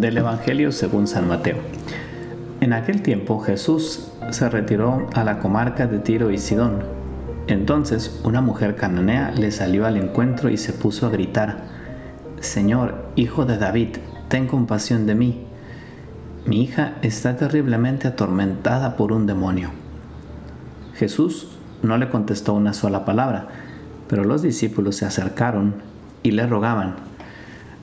Del Evangelio según San Mateo. En aquel tiempo Jesús se retiró a la comarca de Tiro y Sidón. Entonces una mujer cananea le salió al encuentro y se puso a gritar, Señor, hijo de David, ten compasión de mí. Mi hija está terriblemente atormentada por un demonio. Jesús no le contestó una sola palabra, pero los discípulos se acercaron y le rogaban,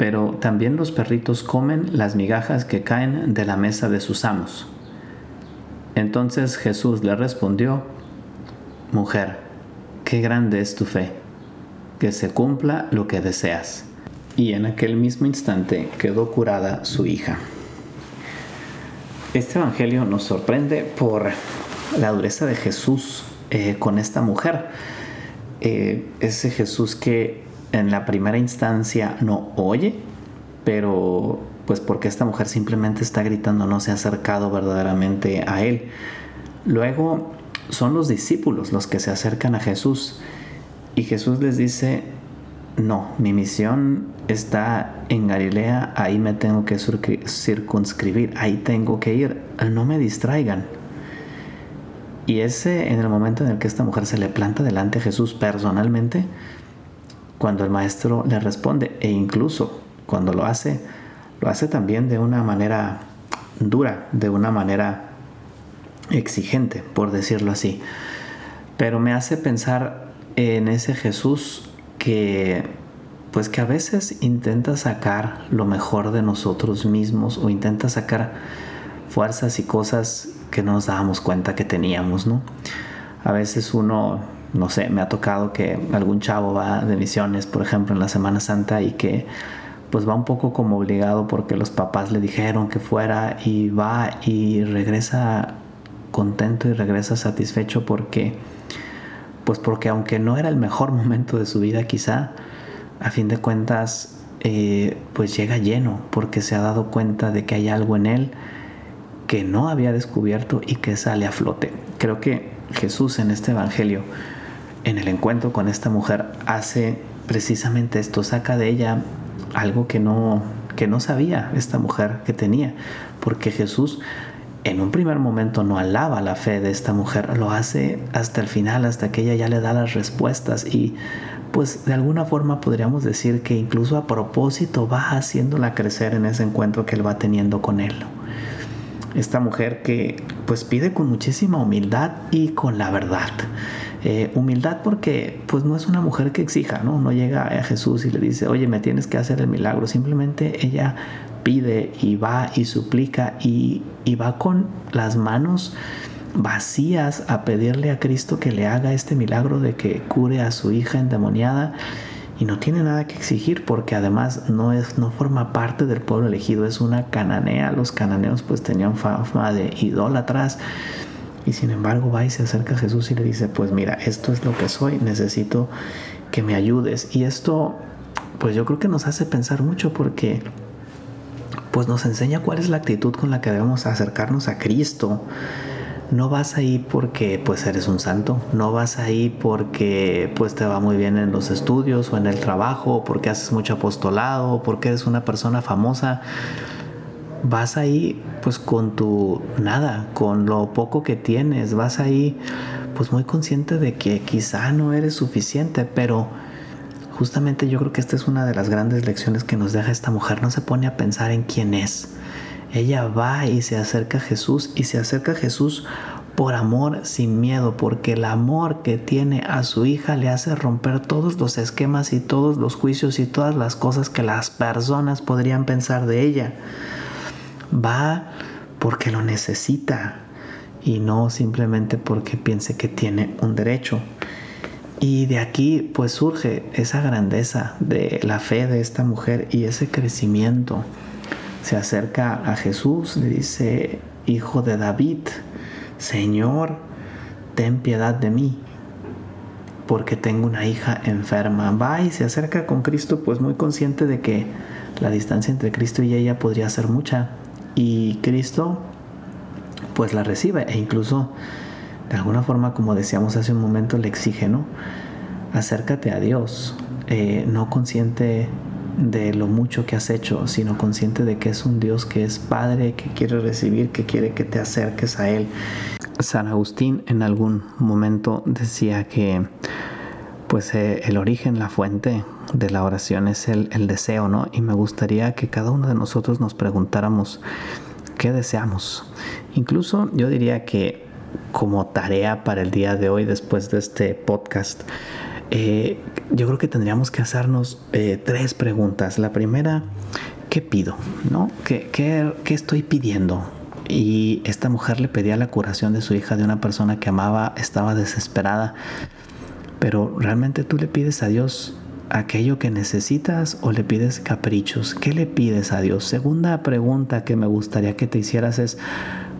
pero también los perritos comen las migajas que caen de la mesa de sus amos. Entonces Jesús le respondió, Mujer, qué grande es tu fe, que se cumpla lo que deseas. Y en aquel mismo instante quedó curada su hija. Este Evangelio nos sorprende por la dureza de Jesús eh, con esta mujer. Eh, ese Jesús que en la primera instancia no oye, pero pues porque esta mujer simplemente está gritando, no se ha acercado verdaderamente a él. Luego son los discípulos los que se acercan a Jesús y Jesús les dice, no, mi misión está en Galilea, ahí me tengo que circunscribir, ahí tengo que ir, no me distraigan. Y ese en el momento en el que esta mujer se le planta delante a Jesús personalmente, cuando el maestro le responde e incluso cuando lo hace, lo hace también de una manera dura, de una manera exigente, por decirlo así. Pero me hace pensar en ese Jesús que pues que a veces intenta sacar lo mejor de nosotros mismos o intenta sacar fuerzas y cosas que no nos dábamos cuenta que teníamos, ¿no? A veces uno no sé, me ha tocado que algún chavo va de misiones, por ejemplo, en la Semana Santa y que pues va un poco como obligado porque los papás le dijeron que fuera y va y regresa contento y regresa satisfecho porque pues porque aunque no era el mejor momento de su vida quizá, a fin de cuentas eh, pues llega lleno porque se ha dado cuenta de que hay algo en él que no había descubierto y que sale a flote. Creo que Jesús en este Evangelio en el encuentro con esta mujer hace precisamente esto, saca de ella algo que no, que no sabía esta mujer que tenía, porque Jesús en un primer momento no alaba la fe de esta mujer, lo hace hasta el final, hasta que ella ya le da las respuestas y pues de alguna forma podríamos decir que incluso a propósito va haciéndola crecer en ese encuentro que él va teniendo con él. Esta mujer que pues pide con muchísima humildad y con la verdad. Eh, humildad porque pues no es una mujer que exija, ¿no? No llega a Jesús y le dice, oye, me tienes que hacer el milagro. Simplemente ella pide y va y suplica y, y va con las manos vacías a pedirle a Cristo que le haga este milagro de que cure a su hija endemoniada y no tiene nada que exigir porque además no es no forma parte del pueblo elegido es una cananea los cananeos pues tenían fama de idólatras y sin embargo va y se acerca a Jesús y le dice, pues mira, esto es lo que soy, necesito que me ayudes. Y esto, pues yo creo que nos hace pensar mucho porque pues nos enseña cuál es la actitud con la que debemos acercarnos a Cristo. No vas ahí porque pues eres un santo, no vas ahí porque pues te va muy bien en los estudios o en el trabajo, o porque haces mucho apostolado, o porque eres una persona famosa. Vas ahí pues con tu nada, con lo poco que tienes, vas ahí pues muy consciente de que quizá no eres suficiente, pero justamente yo creo que esta es una de las grandes lecciones que nos deja esta mujer, no se pone a pensar en quién es. Ella va y se acerca a Jesús y se acerca a Jesús por amor sin miedo, porque el amor que tiene a su hija le hace romper todos los esquemas y todos los juicios y todas las cosas que las personas podrían pensar de ella va porque lo necesita y no simplemente porque piense que tiene un derecho. Y de aquí pues surge esa grandeza de la fe de esta mujer y ese crecimiento se acerca a Jesús, le dice, Hijo de David, Señor, ten piedad de mí, porque tengo una hija enferma. Va y se acerca con Cristo, pues muy consciente de que la distancia entre Cristo y ella podría ser mucha. Y Cristo, pues la recibe e incluso, de alguna forma, como decíamos hace un momento, le exige, ¿no? Acércate a Dios, eh, no consciente de lo mucho que has hecho, sino consciente de que es un Dios que es Padre, que quiere recibir, que quiere que te acerques a Él. San Agustín en algún momento decía que pues eh, el origen, la fuente de la oración es el, el deseo, ¿no? Y me gustaría que cada uno de nosotros nos preguntáramos qué deseamos. Incluso yo diría que como tarea para el día de hoy, después de este podcast, eh, yo creo que tendríamos que hacernos eh, tres preguntas. La primera, ¿qué pido? ¿No? ¿Qué, qué, qué estoy pidiendo? Y esta mujer le pedía la curación de su hija de una persona que amaba, estaba desesperada. Pero realmente tú le pides a Dios aquello que necesitas o le pides caprichos? ¿Qué le pides a Dios? Segunda pregunta que me gustaría que te hicieras es,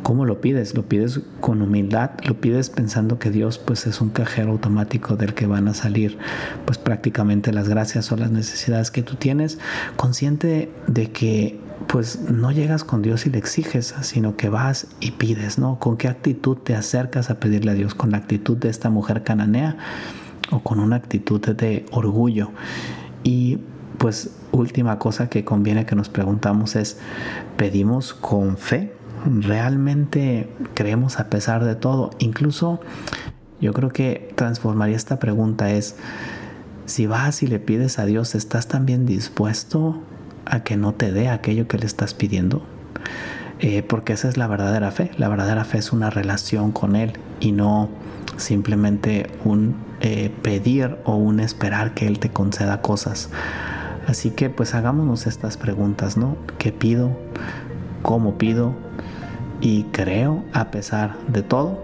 ¿cómo lo pides? ¿Lo pides con humildad? ¿Lo pides pensando que Dios pues es un cajero automático del que van a salir pues prácticamente las gracias o las necesidades que tú tienes? Consciente de que pues no llegas con Dios y le exiges, sino que vas y pides, ¿no? ¿Con qué actitud te acercas a pedirle a Dios? ¿Con la actitud de esta mujer cananea? o con una actitud de orgullo. Y pues última cosa que conviene que nos preguntamos es, ¿pedimos con fe? ¿Realmente creemos a pesar de todo? Incluso yo creo que transformaría esta pregunta es, si vas y le pides a Dios, ¿estás también dispuesto a que no te dé aquello que le estás pidiendo? Eh, porque esa es la verdadera fe. La verdadera fe es una relación con Él y no simplemente un eh, pedir o un esperar que Él te conceda cosas. Así que pues hagámonos estas preguntas, ¿no? ¿Qué pido? ¿Cómo pido? Y creo a pesar de todo.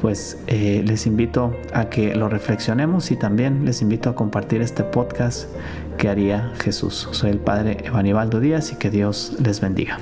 Pues eh, les invito a que lo reflexionemos y también les invito a compartir este podcast que haría Jesús. Soy el Padre Evanibaldo Díaz y que Dios les bendiga.